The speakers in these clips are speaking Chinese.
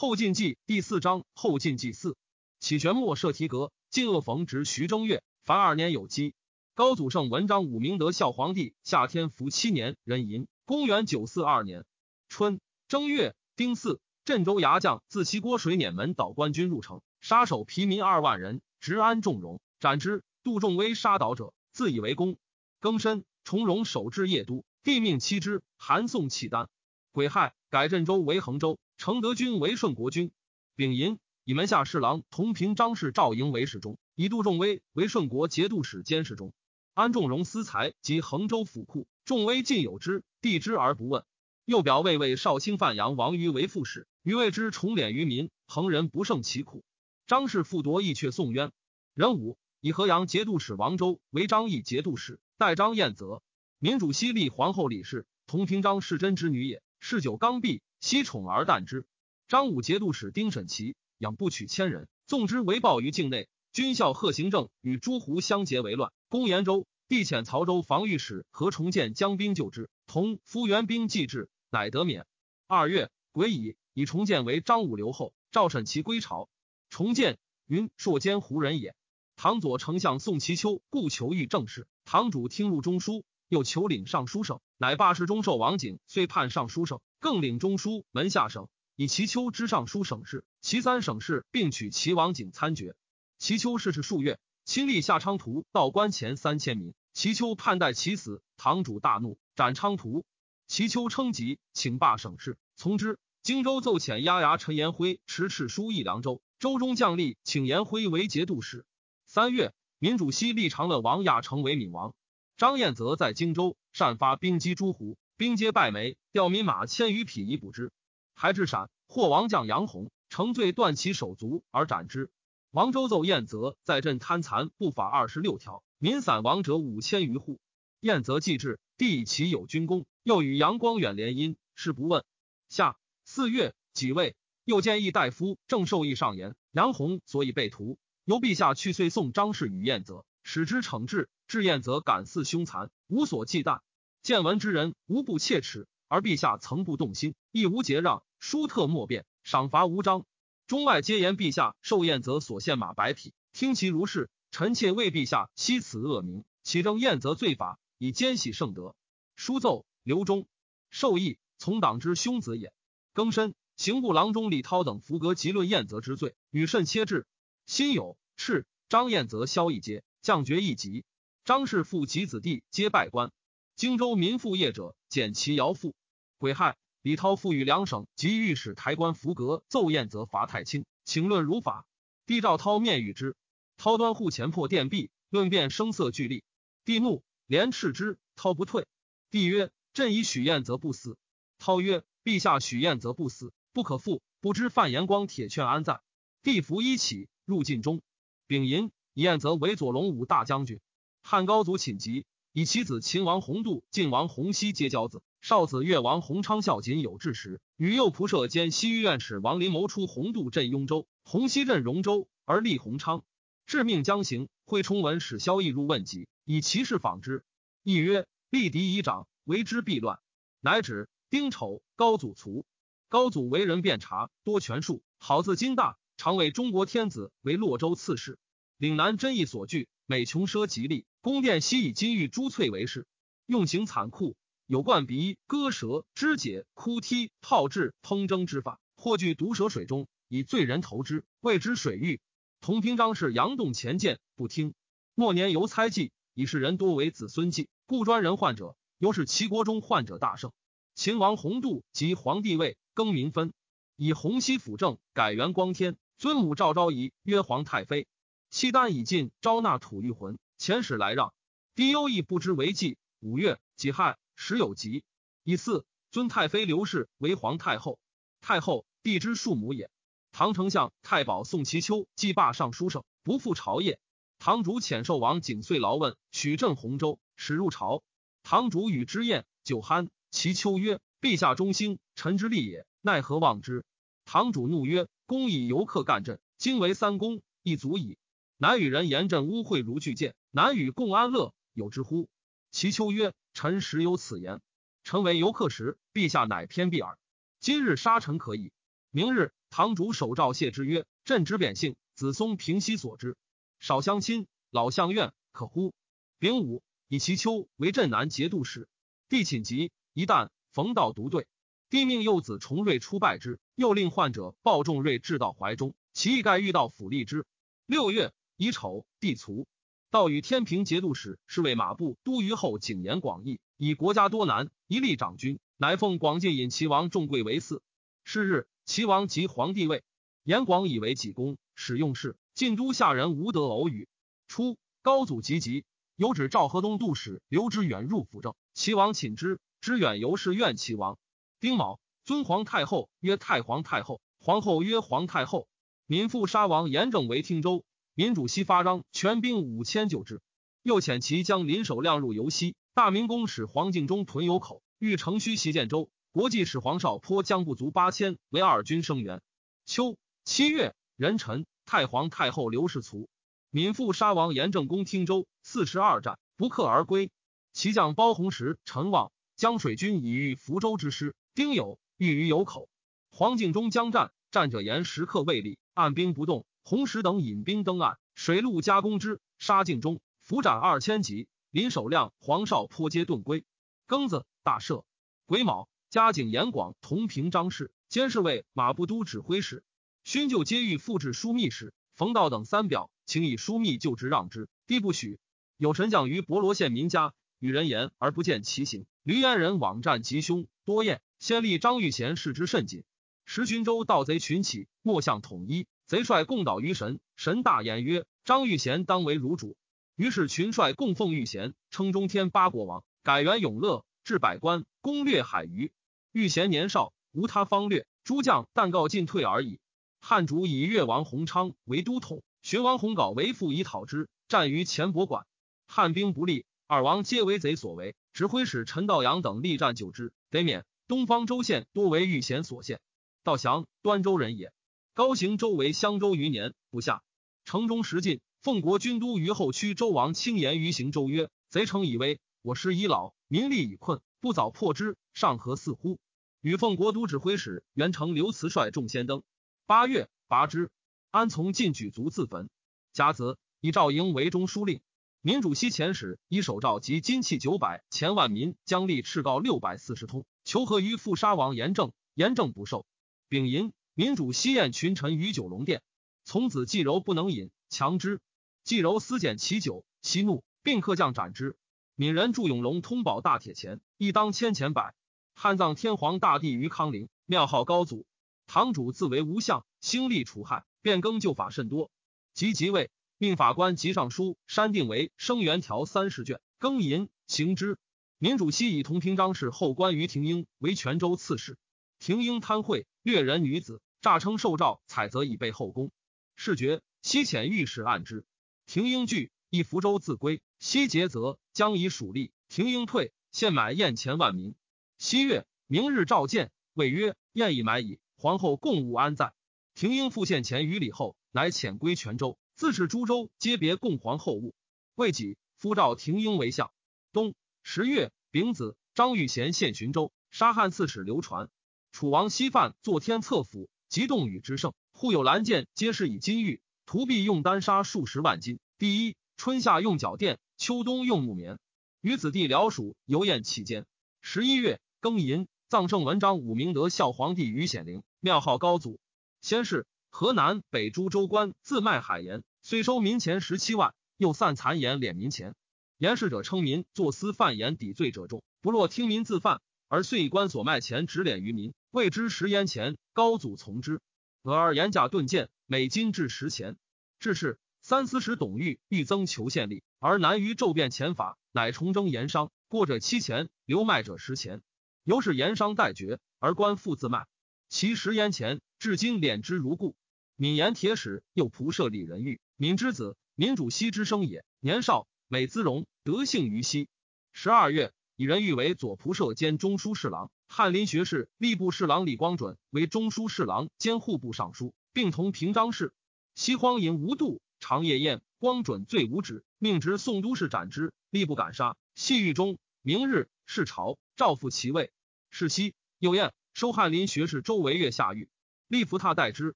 后晋纪第四章后晋纪四。启玄末设提阁，晋恶逢执徐正月，凡二年有基。高祖圣文章武明德孝皇帝夏天服七年壬寅，公元九四二年春正月丁巳，镇州牙将自西郭水碾门导官军入城，杀守疲民二万人，执安重荣，斩之。杜仲威杀倒者，自以为功。庚申，重荣守至邺都，帝命妻之，韩宋契丹。癸亥，改镇州为衡州。承德军为顺国军，丙寅以门下侍郎同平张氏赵营为侍中，以杜仲威为顺国节度使监视中。安仲荣私财及衡州府库，仲威尽有之，帝之而不问。又表魏魏少卿范阳王于为副使，余谓之重敛于民，衡人不胜其苦。张氏复夺义却宋渊。壬午以河阳节度使王周为张义节度使，代张彦泽。民主西立皇后李氏，同平章世真之女也。嗜酒刚愎。惜宠而淡之。张武节度使丁审琦养不取千人，纵之为暴于境内。军校贺行正与诸胡相结为乱，攻延州。帝遣曹州防御使何重建将兵救之，同夫援兵继至，乃得免。二月，癸乙，以重建为张武留后。赵审其归朝。重建云朔监胡人也。唐左丞相宋其丘故求遇政事，堂主听入中书，又求领尚书省，乃罢侍中授王景，遂判尚书省。更领中书门下省，以齐丘之尚书省事，其三省事，并取齐王景参决。齐丘逝世数月，亲历夏昌图到关前三千民。齐丘盼待其死，堂主大怒，斩昌图。齐丘称疾，请罢省事，从之。荆州奏遣押牙陈延辉持敕书议凉州，州中将吏请延辉为节度使。三月，民主西立长乐王亚成为闵王。张彦泽在荆州擅发兵击诸胡。兵皆败没，调民马千余匹以补之。还至陕，获王将杨弘，乘罪断其手足而斩之。王周奏彦泽在镇贪残不法二十六条，民散亡者五千余户。彦泽既至，帝以其有军功，又与杨光远联姻，事不问。下四月己未，又见议大夫郑受义上言，杨弘所以被屠，由陛下去岁送张氏与彦泽，使之惩治。至燕泽感似凶残，无所忌惮。见闻之人无不切齿，而陛下曾不动心，亦无节让，殊特莫辩，赏罚无章。中外皆言陛下受燕则所献马百匹，听其如是。臣妾为陛下惜此恶名，启正燕则罪法，以兼喜圣德。书奏刘忠受益，从党之兄子也。庚申，刑部郎中李涛等伏格极论燕则之罪，与甚切治。辛酉，敕张燕则萧一阶，降爵一级。张氏父及子弟皆拜官。荆州民富业者减其徭赋。癸亥，李涛赋予两省及御史台官符阁奏宴则罚太轻，请论如法。帝赵涛面与之，涛端户前破殿壁，论辩声色俱厉。帝怒，连斥之。涛不退。帝曰：“朕以许燕则不死。”涛曰：“陛下许燕则不死，不可复。不知范延光铁券安在？”帝服衣起，入晋中。丙寅，燕则为左龙武大将军。汉高祖寝疾。以其子秦王弘度、晋王弘熙皆骄子，少子越王弘昌孝谨有志时，与右仆射兼西御院使王林谋出弘度镇雍州，弘熙镇荣州，而立弘昌。致命将行，会崇文使萧绎入问疾，以其事访之。亦曰：“立敌以长，为之必乱。”乃指丁丑，高祖卒。高祖为人辩察，多权术，好自金大，常为中国天子为洛州刺史，岭南真意所据。每穷奢极利，宫殿悉以金玉珠翠为饰，用刑残酷，有灌鼻、割舌、肢解、哭踢、炮制、烹蒸之法，或具毒蛇水中，以罪人投之，谓之水狱。同平章事杨栋前见不听，末年犹猜忌，以是人多为子孙忌，故专人患者，尤是齐国中患者大盛。秦王弘度及皇帝位更名分，以洪熙辅政，改元光天，尊母赵昭仪曰皇太妃。契丹已尽，招纳吐玉魂。遣使来让，帝忧亦不知为计。五月己亥，时有疾。以四尊太妃刘氏为皇太后。太后帝之庶母也。唐丞相太保宋其丘既罢尚书省，不复朝谒。唐主遣寿王景遂劳问，许镇洪州，使入朝。唐主与之宴，酒酣。其丘曰：“陛下忠心，臣之利也，奈何忘之？”唐主怒曰：“公以游客干朕，今为三公，亦足矣。”南与人言朕污秽如巨舰，难与共安乐，有之乎？其丘曰：“臣实有此言。臣为游客时，陛下乃偏避耳。今日杀臣可以。明日堂主守诏谢之曰：“朕之贬姓，子松平息所之，少相亲，老相怨，可乎？”丙午，以其丘为镇南节度使。帝寝疾，一旦逢道独对，帝命幼子重瑞出拜之，又令患者抱重瑞至到怀中，其意盖欲到府立之。六月乙丑，帝卒。道与天平节度使是为马步都虞后景言广义，以国家多难，一力长君，乃奉广进引齐王重贵为嗣。是日，齐王即皇帝位，严广以为己功，使用事。晋都下人无得偶语。初，高祖及疾，有旨赵河东度使刘知远入辅政，齐王寝之。知远由是怨齐王。丁卯，尊皇太后曰太皇太后，皇后曰皇太后。民父杀王严正为听州。民主西发张全兵五千救之，又遣其将林守亮入游西。大明宫使黄敬忠屯有口，欲乘虚袭建州。国际使黄少坡将不足八千为二军声援。秋七月，壬辰，太皇太后刘氏卒。闵父杀王严正攻听州，四十二战不克而归。其将包弘时、陈望江水军以御福州之师。丁酉，欲于有口。黄敬忠将战，战者言时刻未立，按兵不动。洪石等引兵登岸，水陆加攻之，杀境中，伏斩二千级。林守亮、黄少坡皆遁归。庚子，大赦。癸卯，嘉景严广同平张氏，监侍卫马步都指挥使。勋就皆欲复制枢密使，冯道等三表，请以枢密就职让之，帝不许。有神将于博罗县民家，与人言而不见其行。驴烟人网战吉凶，多厌。先立张玉贤视之甚谨。时寻州盗贼群起，莫向统一。贼帅共倒于神，神大言曰：“张玉贤当为汝主。”于是群帅供奉玉贤，称中天八国王，改元永乐，置百官，攻略海隅。玉贤年少，无他方略，诸将但告进退而已。汉主以越王弘昌为都统，荀王弘镐为副，以讨之。战于钱伯馆，汉兵不利，二王皆为贼所为。指挥使陈道阳等力战救之，得免。东方州县多为玉贤所陷。道祥，端州人也。高行周为襄州余年，不下。城中时进，奉国军都于后区。周王轻言于行周曰：“贼城已危，我师已老，民力已困，不早破之，上何似乎？”与奉国都指挥使元成刘慈率众先登。八月，拔之。安从进举卒自焚。甲子，以赵营为中书令。民主西遣使以手诏及金器九百，前万民将立敕告六百四十通，求和于复杀王严正，严正不受。丙寅。民主西宴群臣于九龙殿，从子季柔不能饮，强之。季柔思检其酒，息怒，并克将斩之。闽人祝永龙通宝大铁钱，一当千钱百。汉葬天皇大帝于康陵，庙号高祖。堂主自为无相，兴利除害，变更旧法甚多。即即位，命法官及尚书删定为生元条三十卷，更淫行之。民主西以同平章事后官于廷英为泉州刺史。廷英贪贿，掠人女子，诈称受诏，采则以备后宫。事决，西遣御史按之。廷英惧，亦福州自归。西节则将以属吏。廷英退，现买宴前万民。七月，明日召见，谓曰：“宴已买矣。皇后共务安在？”廷英复献钱于礼后，乃遣归泉州。自是诸州皆别供皇后物。未几，夫召廷英为相。冬十月丙子，张玉贤献寻州，杀汉刺史刘传。楚王西范坐天策府，极动与之盛。户有蓝剑，皆是以金玉。徒臂用丹砂数十万斤。第一，春夏用脚垫，秋冬用木棉。与子弟辽属游宴期间。十一月庚寅，葬圣文章武明德孝皇帝于显陵，庙号高祖。先是，河南北诸州官自卖海盐，虽收民钱十七万，又散残盐敛民钱。言事者称民作私贩盐抵罪者众，不若听民自犯，而遂以官所卖钱直敛于民。谓之十盐钱，高祖从之。俄而言价顿贱，每斤至十钱。至是，三司使董玉欲增求县吏，而难于骤变钱法，乃重征盐商，过者七钱，留卖者十钱。由是盐商待绝，而官复自卖。其十盐钱，至今敛之如故。闽盐铁使又仆射李仁玉，闽之子，民主西之生也。年少，美姿容，德性于西。十二月，以仁玉为左仆射兼中书侍郎。翰林学士、吏部侍郎李光准为中书侍郎兼户部尚书，并同平章事。西荒淫无度，长夜宴。光准罪无止，命执宋都事斩之。吏部敢杀，系狱中。明日是朝，诏复其位。是夕，又宴，收翰林学士周维月下狱。立扶榻待之，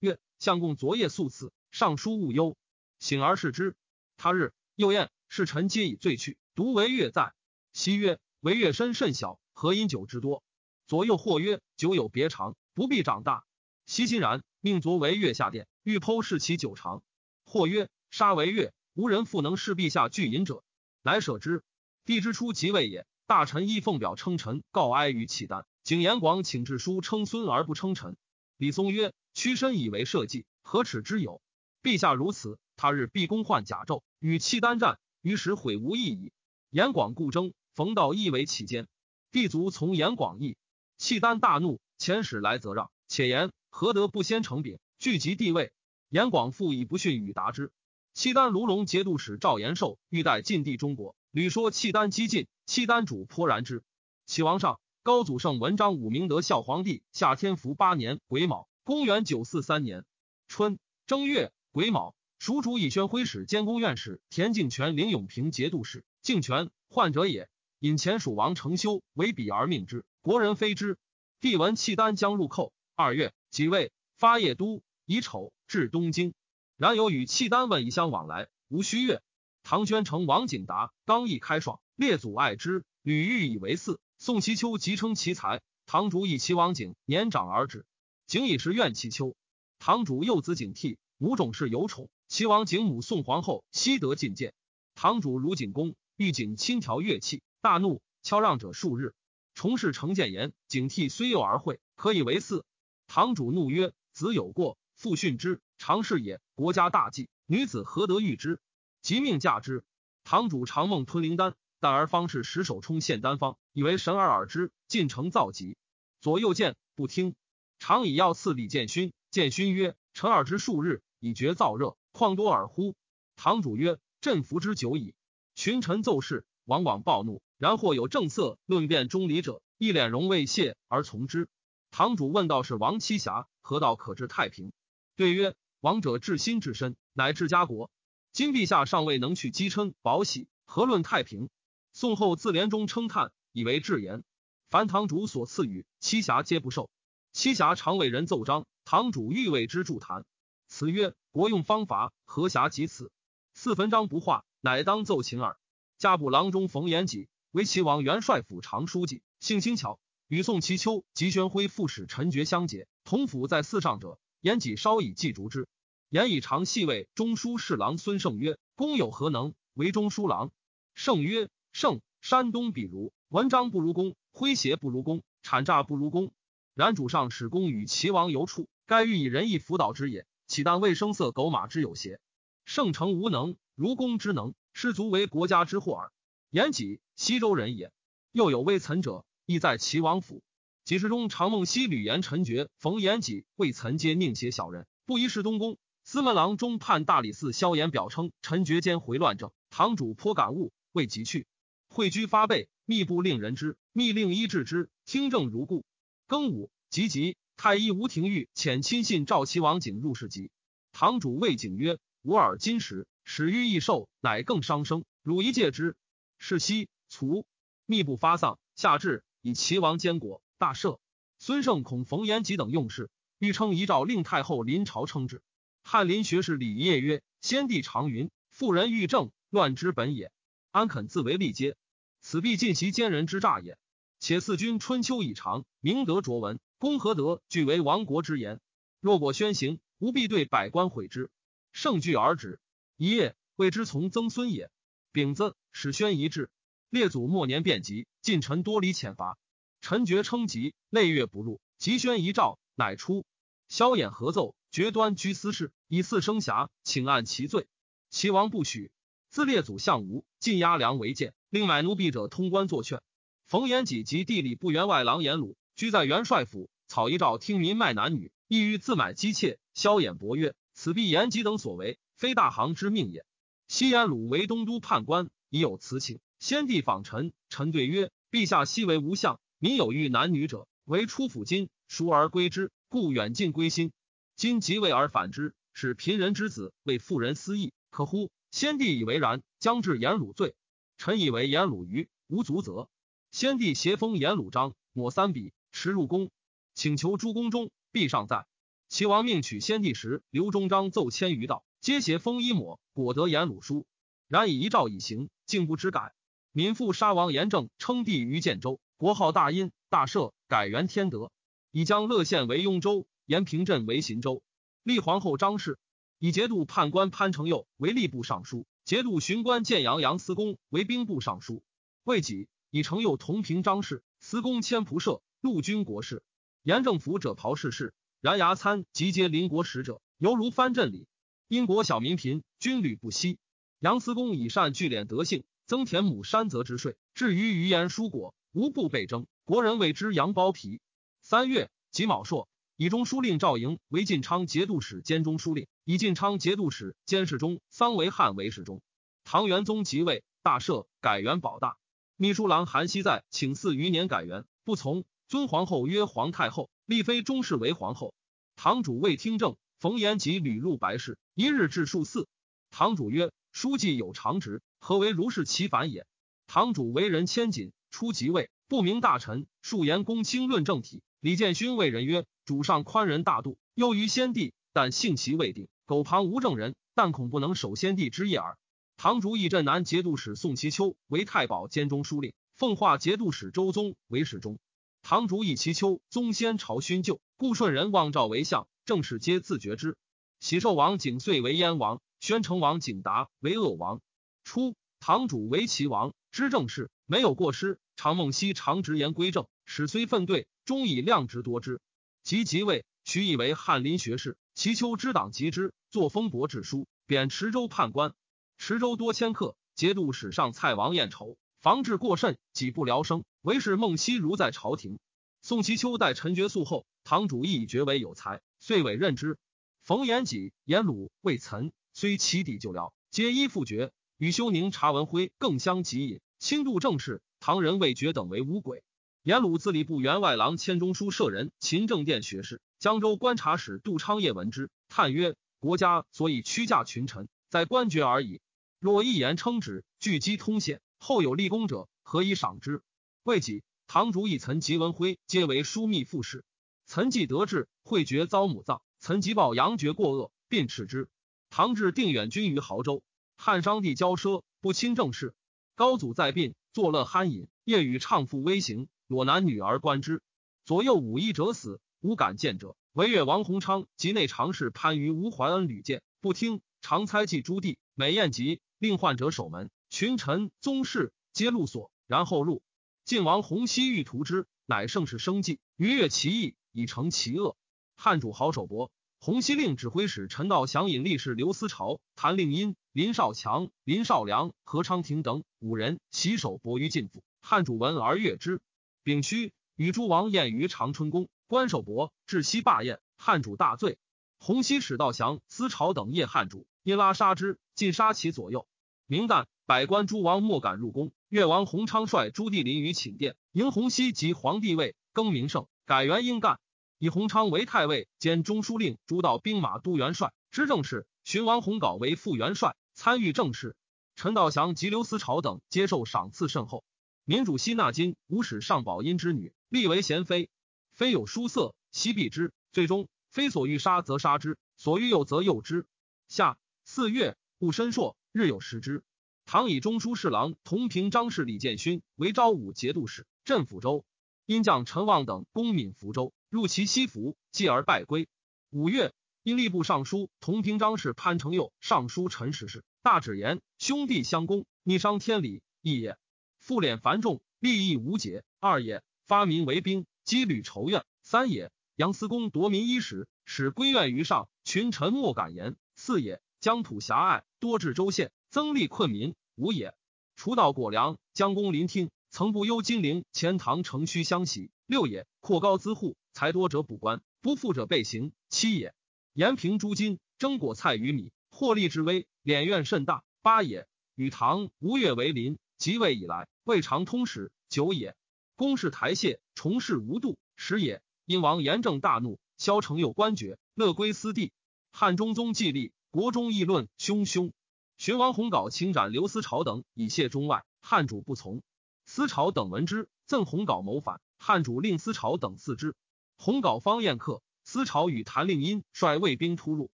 曰：“相公昨夜宿此，尚书勿忧。”醒而视之。他日又宴，侍臣皆已醉去，独惟越在。夕曰：“惟越身甚小，何饮酒之多？”左右或曰：“久有别长，不必长大。”悉欣然，命卒为月下殿，欲剖视其久长。或曰：“杀为月，无人复能视陛下拒饮者。”乃舍之。帝之初即位也，大臣亦奉表称臣，告哀于契丹。景延广请致书称孙而不称臣。李松曰：“屈身以为社稷，何耻之有？陛下如此，他日必公换甲胄与契丹战，于时悔无益矣。”延广故争，冯道亦为其奸。帝卒从延广意，契丹大怒，遣使来则让，且言何得不先成禀，聚集帝位？严广复以不逊与答之。契丹卢龙节度使赵延寿欲待晋地中国，屡说契丹激进，契丹主颇然之。启王上。高祖圣文章武明德孝皇帝夏天福八年癸卯，公元九四三年春正月癸卯，蜀主以宣徽使兼宫院使田敬全领永平节度使。敬全患者也，引前蜀王承修为比而命之。国人非之。帝闻契丹将入寇，二月即位，发邺都，以丑至东京。然有与契丹问以相往来，无虚月。唐宣城王景达刚毅开爽，列祖爱之，屡欲以为嗣。宋其秋即称其才，堂主以齐王景年长而止，景以时怨其秋。堂主幼子景替，母种氏有宠。齐王景母宋皇后悉得进见。堂主如景公，欲景亲调乐器，大怒，敲让者数日。重事成谏言，警惕虽幼而会，可以为嗣。堂主怒曰：“子有过，父训之，常事也。国家大计，女子何得遇之？即命嫁之。”堂主常梦吞灵丹。但而方士十手冲献丹方，以为神而耳之，进城造疾。左右见不听，常以药赐李建勋。建勋曰：“臣耳之数日，以绝燥热，况多耳乎？”堂主曰：“朕服之久矣。”群臣奏事，往往暴怒。然或有正色论辩中理者，一脸容未谢而从之。堂主问道：“是王七侠何道可治太平？”对曰：“王者治心治身，乃治家国。今陛下尚未能去积嗔保喜，何论太平？”宋后自怜中称叹，以为至言。凡堂主所赐予，七侠皆不受。七侠常为人奏章，堂主欲为之助谈。此曰国用方法，何侠及此？四焚章不化，乃当奏请耳。家部郎中冯延己为齐王元帅府常书记，性轻巧，与宋其秋及宣徽副使陈觉相结，同府在寺上者，言己稍以祭逐之。言以常细谓中书侍郎孙胜曰：“公有何能为中书郎？”胜曰。胜山东比如文章不如公，诙谐不如公，谄诈不如公。然主上使公与齐王游处，该欲以仁义辅导之也。岂但为声色狗马之有邪？圣诚无能，如公之能，失足为国家之祸耳。延己西周人也，又有微岑者，亦在齐王府。几时中常梦西吕言陈觉、冯延己未岑皆宁邪小人，不宜是东宫。司门郎中判大理寺萧衍表称陈觉间回乱政，堂主颇感悟，未及去。会居发备，密不令人知。密令医治之，听政如故。庚午，即即太医吴廷玉遣亲信赵齐王景入室集。堂主谓景曰：“吾尔今时始于益寿，乃更伤生。汝一戒之。”是夕卒，密不发丧。下至，以齐王监国，大赦。孙胜恐冯延吉等用事，欲称遗诏令太后临朝称制。翰林学士李业曰：“先帝常云：妇人欲政，乱之本也。安肯自为立阶？”此必尽袭奸人之诈也。且四君春秋已长，明德卓文，公何德俱为亡国之言？若果宣行，吾必对百官毁之。盛惧而止。一夜谓之从曾孙也。丙子，使宣仪至。列祖末年变疾，近臣多离遣罚。臣觉称疾，累月不入。即宣遗诏，乃出。萧衍合奏，决端居私事，以四生瑕，请按其罪。齐王不许。自列祖相吴，晋压良为谏。令买奴婢者通关作劝。冯延己及地理部员外郎颜鲁居在元帅府，草一诏听民卖男女，意欲自买姬妾。萧衍伯曰：“此必延吉等所为，非大行之命也。”西颜鲁为东都判官，已有此请。先帝访臣，臣对曰：“陛下昔为无相，民有欲男女者，为出府金，赎而归之，故远近归心。今即位而反之，使贫人之子为妇人私议，可乎？”先帝以为然，将至颜鲁罪。臣以为颜鲁愚，无足责。先帝携封颜鲁章，抹三笔，持入宫，请求诸宫中，必尚在。齐王命取先帝时，刘忠章奏千余道，皆携封衣抹，果得言鲁书。然以遗诏以行，竟不知改。民父杀王严正，称帝于建州，国号大殷，大赦，改元天德，以将乐县为雍州，延平镇为秦州。立皇后张氏，以节度判官潘承佑为吏部尚书，节度巡官建阳杨思公为兵部尚书。未己，以承佑同平张氏，司公迁仆射，陆军国事。严政府者袍氏氏，然牙参集结邻国使者，犹如藩镇里。因国小民贫，军旅不息。杨思公以善聚敛德性，增田亩山泽之税，至于余言蔬果，无不被征。国人谓之羊包皮。三月己卯朔。以中书令赵莹为晋昌节度使兼中书令，以晋昌节度使兼侍中桑维汉为侍中。唐元宗即位，大赦，改元保大。秘书郎韩熙在请四余年改元，不从，尊皇后曰皇太后，立妃中氏为皇后。堂主未听政，冯延吉屡入白事，一日至数四。堂主曰：“书记有常职，何为如是其反也？”堂主为人谦谨，初即位，不明大臣，数言公卿论政体。李建勋谓人曰。主上宽仁大度，优于先帝，但性其未定。苟旁无正人，但恐不能守先帝之业耳。唐竹义镇南节度使宋其丘为太保兼中书令，奉化节度使周宗为侍中。唐竹以其丘宗先朝勋旧，故顺人望赵为相，正士皆自觉之。喜寿王景遂为燕王，宣成王景达为鄂王。初，唐主为齐王，知政事，没有过失。常梦溪常直言归正，使虽愤对，终以量直多之。即即位，许以为翰林学士。齐丘之党及之，作封伯志书，贬池州判官。池州多迁客，节度使上蔡王彦筹，防治过甚，己不聊生。唯是孟熙如在朝廷。宋其丘待陈觉肃后，堂主亦以爵为有才，遂委任之。冯延己、颜鲁、魏岑虽其底旧僚，皆依附爵。与休宁、查文辉更相极隐，轻度政事。唐人魏爵等为乌鬼。颜鲁自礼部员外郎迁中书舍人，秦正殿学士，江州观察使杜昌业闻之，叹曰：“国家所以屈驾群臣，在官爵而已。若一言称职，聚积通显，后有立功者，何以赏之？”未几，唐主以岑及文辉皆为枢密副使。岑既得志，会爵遭母葬，岑即报杨爵过恶，并斥之。唐至定远军于亳州，汉商帝骄奢，不亲政事。高祖在殡，作乐酣饮，夜与唱赋微行。裸男女而观之，左右五一者死，无敢见者。惟越王弘昌及内常侍潘于吴怀恩屡见，不听。常猜忌朱棣，每宴集，令患者守门。群臣宗室皆入所，然后入。晋王弘熙欲屠之，乃盛世生计，逾越其意，以成其恶。汉主好守伯，洪熙令指挥使陈道祥引力士刘思潮、谭令因、林少强、林少良、何昌廷等五人洗手搏于禁府。汉主闻而悦之。丙戌，与诸王宴于长春宫，关守伯至西罢宴，汉主大醉。洪熙使道降思朝等夜汉主，因拉杀之，尽杀其左右。明旦，百官诸王莫敢入宫。越王洪昌率朱棣临于寝殿，迎洪熙及皇帝位，更名圣，改元英干，以弘昌为太尉兼中书令，诸道兵马都元帅，知政事。寻王弘杲为副元帅，参与政事。陈道祥及刘思朝等接受赏赐甚厚。民主西纳金，无使上宝阴之女，立为贤妃。妃有书色，悉避之。最终，非所欲杀，则杀之；所欲诱，则诱之。下四月，戊申朔，日有食之。唐以中书侍郎同平章事李建勋为昭武节度使，镇抚州。因将陈旺等攻闽福州，入其西服，继而败归。五月，因吏部尚书同平章事潘承佑上书陈时事，大指言兄弟相攻，逆伤天理，义也。复敛繁重，利益无解。二也，发民为兵，积履仇怨。三也，杨思公夺民衣食，使归怨于上，群臣莫敢言。四也，疆土狭隘，多治州县，增利困民。五也，除道果粮，将功临听，曾不忧金陵钱塘城虚相袭。六也，扩高资户，财多者补官，不富者备刑。七也，延平诸金，征果菜于米，获利之微，敛怨甚大。八也，与唐吴越为邻，即位以来。未尝通史九也，公事台榭，重事无度。十也，因王严正大怒，萧承佑官爵，乐归私地。汉中宗既立，国中议论汹汹。寻王弘镐请斩刘思潮等，以谢中外。汉主不从，思潮等闻之，赠弘镐谋反。汉主令思潮等赐之。弘杲方宴客，思朝与谭令因率卫兵突入，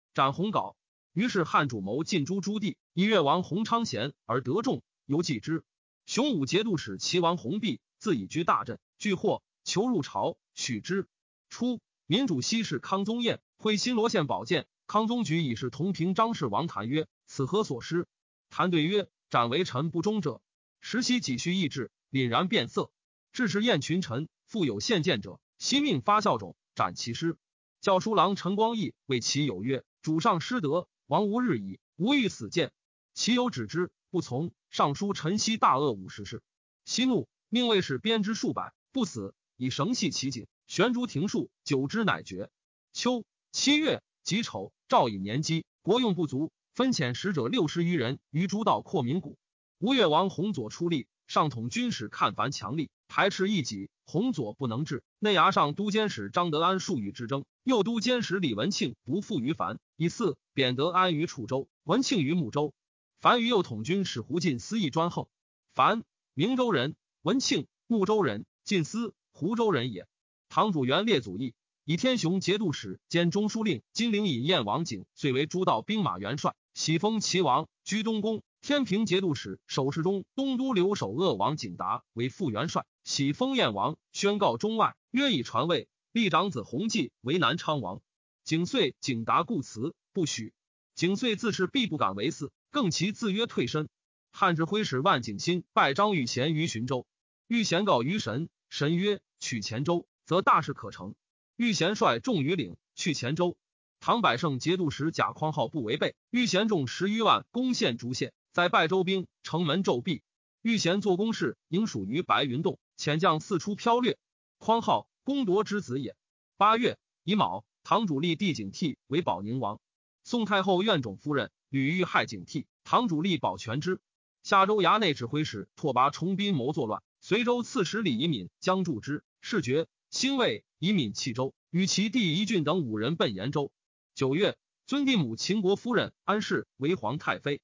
斩洪镐。于是汉主谋进诛朱棣，以越王洪昌贤而得众，犹忌之。雄武节度使齐王洪弼自以居大镇，拒获，求入朝，许之。初，民主西氏康宗彦会新罗县宝剑，康宗举以是同平张氏王谭曰：“此何所失？”谭对曰：“斩为臣不忠者。”时悉己须意志，凛然变色。致使宴群臣，复有献剑者，其命发孝种，斩其师。教书郎陈光义谓其有曰：“主上失德。”王无日矣，无欲死谏，其有止之，不从。尚书陈豨大恶五十事，息怒，命卫士鞭之数百，不死，以绳系其颈，悬竹庭树，久之乃绝。秋七月己丑，赵以年积，国用不足，分遣使者六十余人于诸道扩民谷。吴越王弘左出力，上统军使看凡强力，排斥异己，弘左不能治。内衙上都监使张德安数与之争，右都监使李文庆不负于樊，以四贬德安于楚州，文庆于睦州。樊于右统军使胡进司议专横。樊，明州人，文庆，睦州人，进司湖州人也。堂主元列祖义，以天雄节度使兼中书令金陵尹燕王景，遂为诸道兵马元帅，喜封齐王，居东宫。天平节度使守侍中东都留守鄂王景达为副元帅，喜封燕王，宣告中外，约以传位。立长子弘济为南昌王。景遂景达故辞，不许。景遂自是必不敢为嗣，更其自约退身。汉指挥使万景新拜张玉贤于寻州，玉贤告于神，神曰：“取黔州，则大事可成。”玉贤率众于岭去黔州。唐百胜节度使贾匡浩不违背，玉贤众十余万攻陷竹县。在拜州兵，城门骤闭。遇贤做工事，应属于白云洞。遣将四出飘掠。匡浩公夺之子也。八月乙卯，唐主立帝景替为保宁王。宋太后院种夫人吕玉害景替，唐主立保全之。夏州衙内指挥使拓跋崇宾谋作乱，随州刺史李仪敏将助之，事决。兴魏以敏弃州，与其弟仪俊等五人奔延州。九月，尊帝母秦国夫人安氏为皇太妃。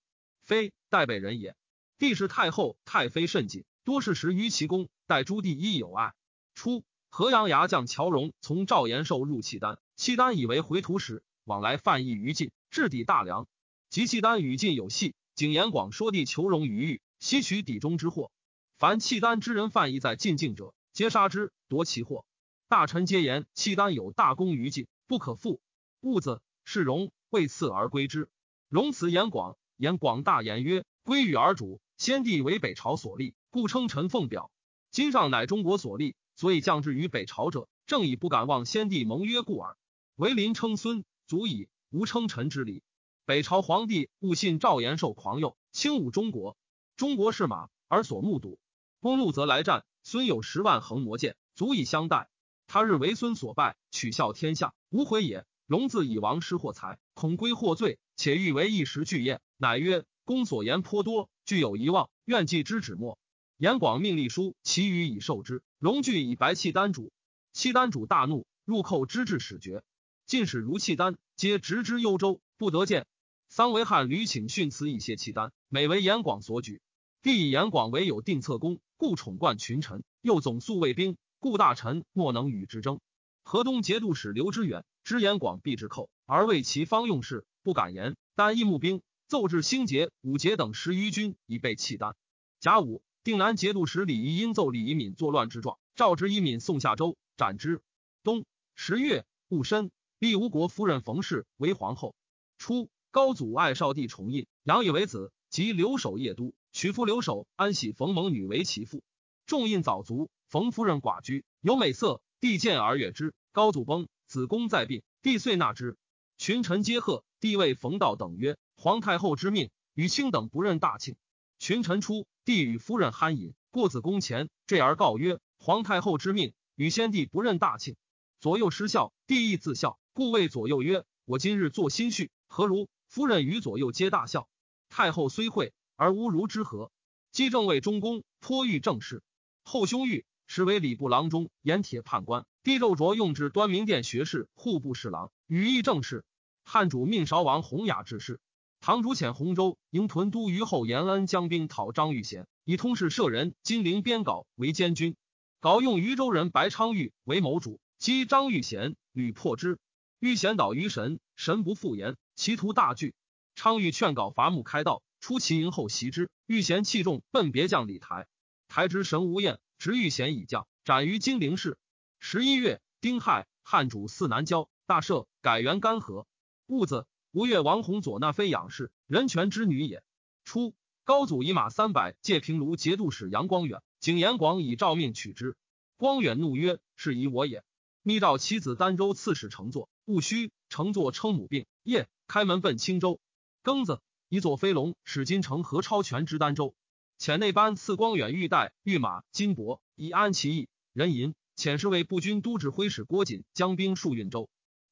非代北人也，帝是太后太妃甚谨，多事时于其宫，待朱棣亦有爱。初，河阳牙将乔荣从赵延寿入契丹，契丹以为回土使，往来犯意于晋，至抵大梁。及契丹与晋有隙，景延广说地求荣于狱，吸取底中之货。凡契丹之人犯意在晋境者，皆杀之，夺其货。大臣皆言契丹有大功于晋，不可复。兀子是荣为赐而归之。荣辞延广。言广大言曰：“归与而主，先帝为北朝所立，故称臣奉表。今上乃中国所立，所以降至于北朝者，正以不敢忘先帝盟约故耳。为临称孙，足以，无称臣之礼。北朝皇帝误信赵延寿狂右，轻侮中国。中国是马，而所目睹。公路则来战，孙有十万横魔剑，足以相待。他日为孙所败，取笑天下，无悔也。龙自以王失获财，恐归获罪，且欲为一时巨宴。”乃曰：“公所言颇多，具有遗忘，愿记之止末。”严广命立书，其余以受之。荣惧以白契丹主，契丹主大怒，入寇之至始决。进使如契丹，皆直之幽州，不得见。桑维汉屡请训辞以谢契丹，每为严广所举。帝以严广为有定策功，故宠冠群臣，又总肃卫兵，故大臣莫能与之争。河东节度使刘知远知严广必之寇，而为其方用事，不敢言。但义募兵。奏至兴节、武节等十余军已被契丹。甲午，定南节度使李仪因奏李仪敏作乱之状，召之仪敏送下州，斩之。冬十月戊申，立吴国夫人冯氏为皇后。初，高祖爱少帝重印，杨以为子，即留守邺都，娶夫留守安喜冯蒙女为其妇。重印早卒，冯夫人寡居，有美色，帝见而悦之。高祖崩，子宫在病，帝遂纳之。群臣皆贺，帝谓冯道等曰。皇太后之命，与卿等不任大庆。群臣出，帝与夫人酣饮，过子宫前，坠而告曰：“皇太后之命，与先帝不任大庆。”左右失笑，帝亦自笑，故谓左右曰：“我今日作心绪，何如？”夫人与左右皆大笑。太后虽会，而无如之何。姬正为中宫，颇欲正事。后兄玉实为礼部郎中、盐铁判官。帝肉着用至端明殿学士、户部侍郎，羽翼正事。汉主命韶王弘雅治事。唐主遣洪州迎屯都虞后延安将兵讨张玉贤，以通事舍人金陵边稿为监军。稿用渝州人白昌玉为谋主，击张玉贤，屡破之。欲贤导于神，神不复言，其徒大惧。昌玉劝告伐木开道，出其营后袭之。欲贤器重，奔别将李台。台之神无厌，执玉贤以将，斩于金陵市。十一月，丁亥，汉主四南郊，大赦，改元干和。戊子，吴越王弘左纳妃养氏，人权之女也。初，高祖以马三百借平卢节度使杨光远，景延广以诏命取之。光远怒曰：“是以我也。”密诏其子儋州刺史乘坐，戊戌，乘坐称母病，夜开门奔青州。庚子，以左飞龙使金城何超权之儋州。遣内班赐光远玉带、玉马、金帛，以安其意。人吟遣侍卫步军都指挥使郭瑾将兵戍运州。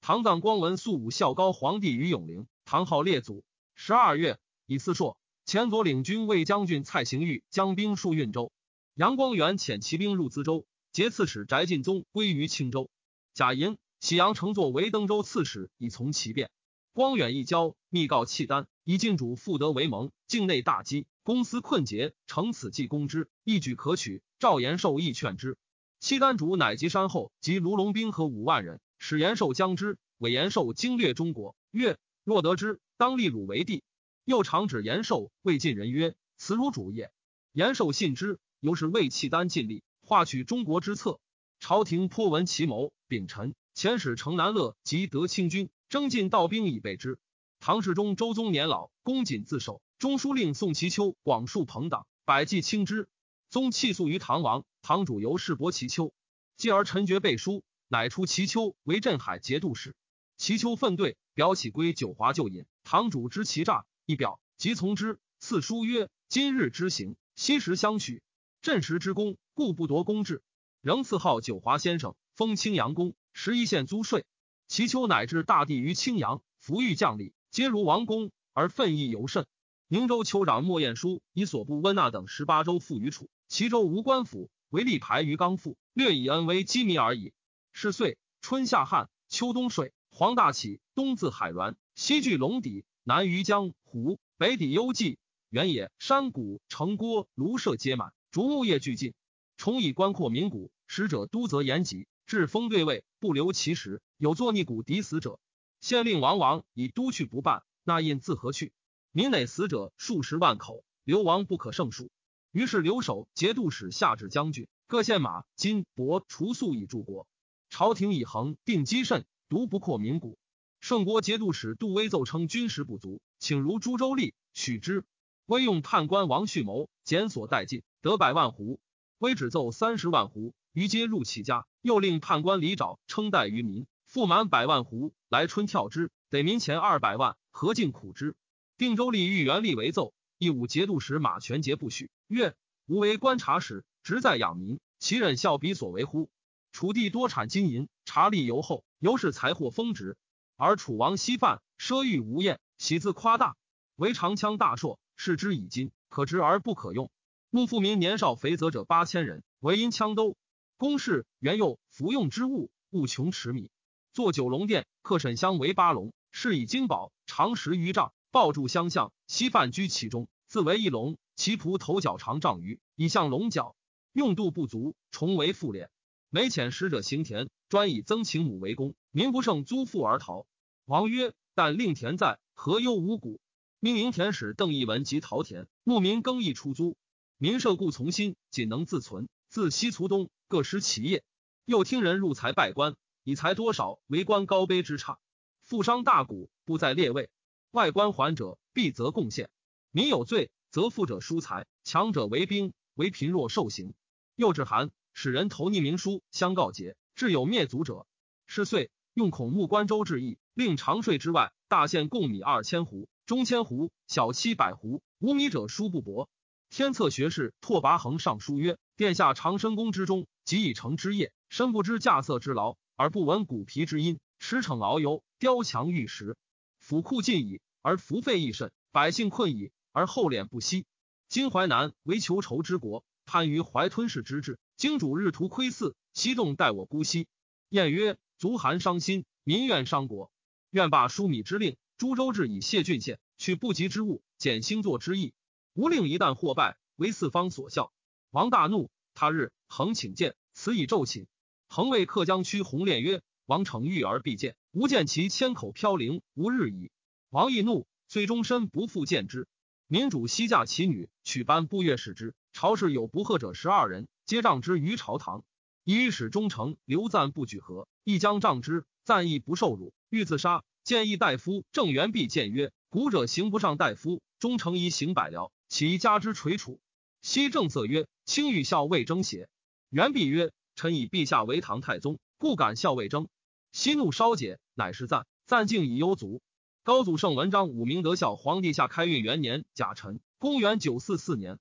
唐藏光文肃武孝高皇帝于永陵，唐号列祖。十二月，以四朔，前左领军卫将军蔡行玉将兵戍运州。杨光远遣骑兵入淄州，节刺史翟进宗归于青州。贾银喜阳乘坐为登州刺史，以从其变。光远一交，密告契丹，以晋主复得为盟。境内大饥，公司困竭，乘此计攻之，一举可取。赵延寿亦劝之。契丹主乃及山后及卢龙兵和五万人，使延寿将之。韦延寿经略中国，曰：若得之，当立汝为帝。又常指延寿魏晋人曰：此汝主也。延寿信之，由是为契丹尽力，化取中国之策。朝廷颇闻其谋，秉臣遣使城南乐及德清军，征进道兵以备之。唐世宗周宗年老，恭谨自守。中书令宋其丘广树朋党，百计轻之。宗弃诉于唐王，唐主由是薄其丘。继而陈觉背书，乃出其丘为镇海节度使。齐丘愤对，表起归九华就饮。堂主知其诈，一表即从之。赐书曰：“今日之行，昔时相许。镇时之功，故不夺公制。”仍赐号九华先生，封青阳公，十一县租税。齐丘乃至大地于青阳，服御将吏，皆如王公，而愤意尤甚。宁州酋长莫彦书以所部温纳等十八州赋于楚，其州无官府，为立牌于纲赋，略以恩威羁縻而已。是岁，春夏旱，秋冬水，黄大起，冬自海峦，西据龙底，南于江湖，北抵幽蓟，原野山谷城郭庐舍皆满，竹木业俱尽。重以官阔民谷，使者都则严吉，至封对位，不留其实。有作逆谷敌死者，县令王王以都去不办，那印自何去？民馁死者数十万口，流亡不可胜数。于是留守节度使下至将军，各县马金帛除粟以助国。朝廷以恒定积甚，独不扩民谷。顺国节度使杜威奏称军食不足，请如诸州吏许之。威用判官王旭谋检所殆尽，得百万斛。威只奏三十万斛，余皆入其家。又令判官李沼称代于民，复满百万斛来春跳之，得民钱二百万，何尽苦之？定州吏欲元立为奏，义武节度使马全节不许，曰：吾为观察使，职在养民，其忍效彼所为乎？楚地多产金银，茶利尤厚，尤是财货丰值。而楚王稀饭，奢欲无厌，喜自夸大，为长枪大硕，视之以金，可执而不可用。穆富民年少肥泽者八千人，唯因枪兜。公事原有服用之物，物穷尺米。坐九龙殿，刻沈香为八龙，饰以金宝，长十余丈，抱柱相向。西饭居其中，自为一龙。其仆头角长丈余，以象龙角。用度不足，重为复敛。每遣使者行田，专以曾请母为公。民不胜租赋而逃。王曰：“但令田在，何忧无谷？”命营田使邓义文及陶田，牧民耕役出租。民社故从心，仅能自存。自西卒东各施其业，又听人入财拜官，以财多少为官高卑之差。富商大贾不在列位，外官还者必则贡献。民有罪，则富者疏财，强者为兵，为贫弱受刑。又至寒使人投匿名书相告捷，至有灭族者。是岁用孔目关州治役，令长税之外，大县贡米二千斛，中千斛，小七百斛，无米者殊不薄。天策学士拓跋恒上书曰：“殿下长生宫之中，即已成之业，身不知稼穑之劳，而不闻骨皮之音。驰骋遨游，雕墙玉石，府库尽矣，而服费亦甚。百姓困矣，而厚敛不息。今淮南为求仇之国，攀于怀吞噬之志。经主日图窥伺，西动待我姑息。”晏曰：“足寒伤心，民怨伤国，愿罢疏米之令，诸州治以谢郡县，取不及之物，减星座之意。”吾令一旦获败，为四方所笑。王大怒。他日，恒请见，此以骤寝。恒谓克江区洪烈曰：“王承遇而必见，吾见其千口飘零，无日矣。王亦怒，遂终身不复见之。民主西嫁其女，取班不月使之。朝氏有不贺者十二人，皆杖之于朝堂。以使忠诚，刘赞不举和，亦将杖之。赞亦不受辱，欲自杀。建议大夫郑元弼谏曰：“古者行不上大夫，忠诚宜行百僚，岂加之垂楚？”昔正色曰：“卿欲效魏征邪？”元弼曰：“臣以陛下为唐太宗，故敢效魏征。”息怒稍解，乃是赞。赞敬以忧卒。高祖圣文章武明德孝皇帝下开运元年甲辰，公元九四四年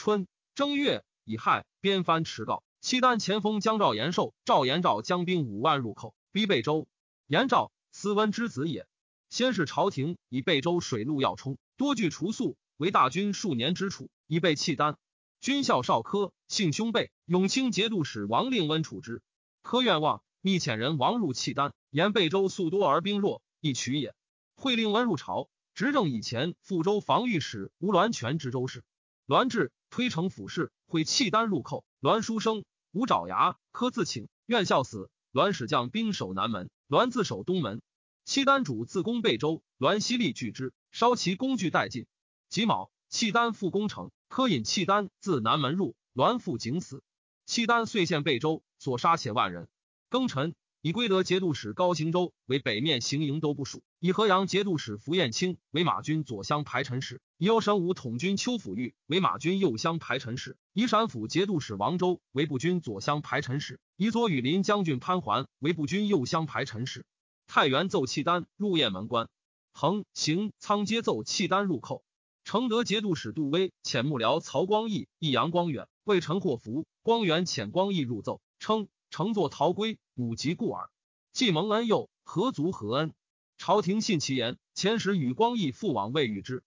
春正月乙亥，边藩持告，契丹前锋将赵延寿、赵延昭将兵五万入寇，逼贝州。延昭，司温之子也。先是朝廷以贝州水陆要冲，多据除宿，为大军数年之处，以备契丹。军校少科，姓兄辈，永清节度使王令温处之。科愿望。密遣人王入契丹，言贝州素多而兵弱，易取也。会令温入朝，执政以前，富州防御使吴栾权知州事。栾志推城府事，会契丹入寇。栾书生吴爪牙科自请，愿效死。栾使将兵守南门，栾自守东门。契丹主自攻贝州，栾悉力拒之，烧其工具殆尽。己卯，契丹复攻城，科引契丹自南门入，栾复警死。契丹遂陷贝州，所杀且万人。庚辰，以归德节度使高行周为北面行营都部署；以河阳节度使符彦卿为马军左厢排陈使；以右神武统军邱辅玉为马军右厢排陈使；以陕府节度使王周为步军左厢排陈使；以左羽林将军潘桓为步军右厢排陈使。太原奏契丹入雁门关，横行仓皆奏契丹入寇。承德节度使杜威遣幕僚曹光义、益阳光远为陈祸福。光远遣光义入奏，称。乘坐逃归，母及故耳。既蒙恩佑，何足何恩？朝廷信其言，遣使与光义复往未遇之。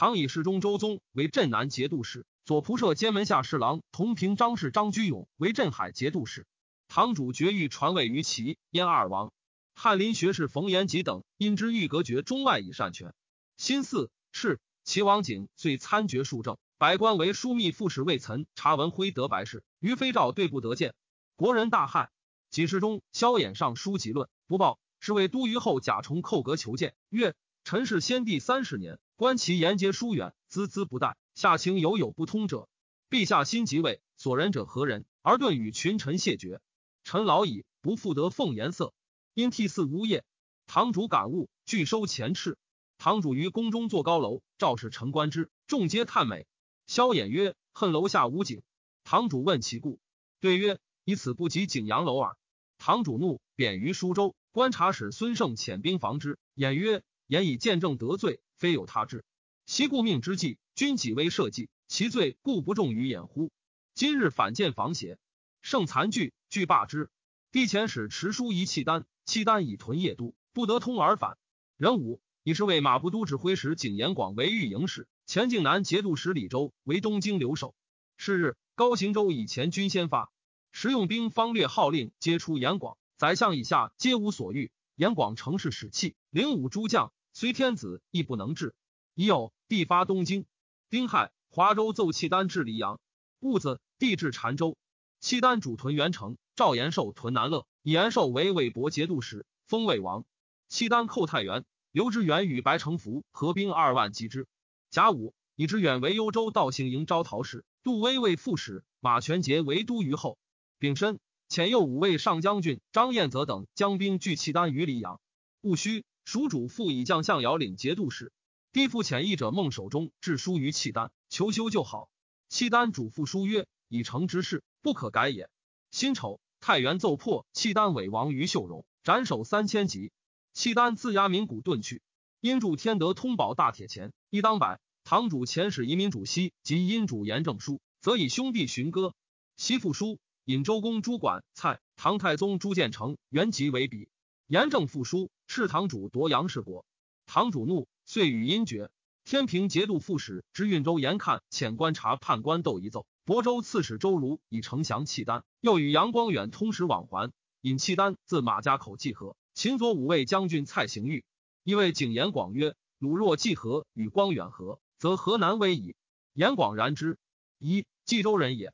唐以世中周宗为镇南节度使，左仆射兼门下侍郎同平张氏张居勇为镇海节度使。堂主绝育传位于齐，燕二王。翰林学士冯延吉等因之欲隔绝中外以善权。新四是齐王景遂参决数政，百官为枢密副使魏岑查文辉得白事，于飞诏对不得见。国人大骇，几世中萧衍上书疾论不报，是为都虞后贾重叩阁求见，曰：“臣是先帝三十年，观其言皆疏远，孜孜不怠，下情犹有不通者。陛下新即位，所人者何人？而顿与群臣谢绝。臣老矣，不复得奉颜色，因涕泗呜咽。堂主感悟，拒收前敕。堂主于宫中坐高楼，赵氏臣观之，众皆叹美。萧衍曰：‘恨楼下无景。’堂主问其故，对曰。”以此不及景阳楼耳。堂主怒，贬于舒州。观察使孙胜遣兵防之。衍曰：“言以见证得罪，非有他志。昔故命之计，君己微社稷，其罪故不重于掩乎？今日反见防邪？胜残惧，惧罢之。帝遣使持书遗契丹，契丹以屯邺都，不得通而返。壬午，以是为马步都指挥使景延广为御营使，前靖南节度使李周为东京留守。是日，高行州以前军先发。实用兵方略号令，皆出严广。宰相以下皆无所欲。严广乘势使气，领五诸将，虽天子亦不能治。已有帝发东京。丁亥，华州奏契丹至黎阳。戊子，帝至澶州。契丹主屯元城，赵延寿屯南乐，以延寿为魏博节度使，封魏王。契丹寇太原，刘知远与白承福合兵二万击之。甲午，以知远为幽州道行营招讨使，杜威为副使，马全节为都虞候。丙申，遣右五卫上将军张彦泽等将兵拒契丹于黎阳。戊戌，蜀主复以将相遥领节度使。帝复遣义者孟守忠致书于契丹，求修就好。契丹主父书曰：“已成之事，不可改也。”辛丑，太原奏破契丹伪王于秀荣，斩首三千级。契丹自押民谷遁去。因助天德通宝大铁钱一当百。堂主遣使移民主西及因主严正书，则以兄弟寻歌。西复书。引周公朱管蔡唐太宗朱建成原籍为笔，严正复书，是堂主夺杨氏国。堂主怒，遂与阴绝。天平节度副使知运州严看遣观察判官窦一奏，亳州刺史周儒以承降契丹，又与杨光远通使往还，引契丹自马家口济河。秦左五卫将军蔡行玉，因为景延广曰：“鲁若济河与光远河，则河南危矣。”延广然之，一冀州人也。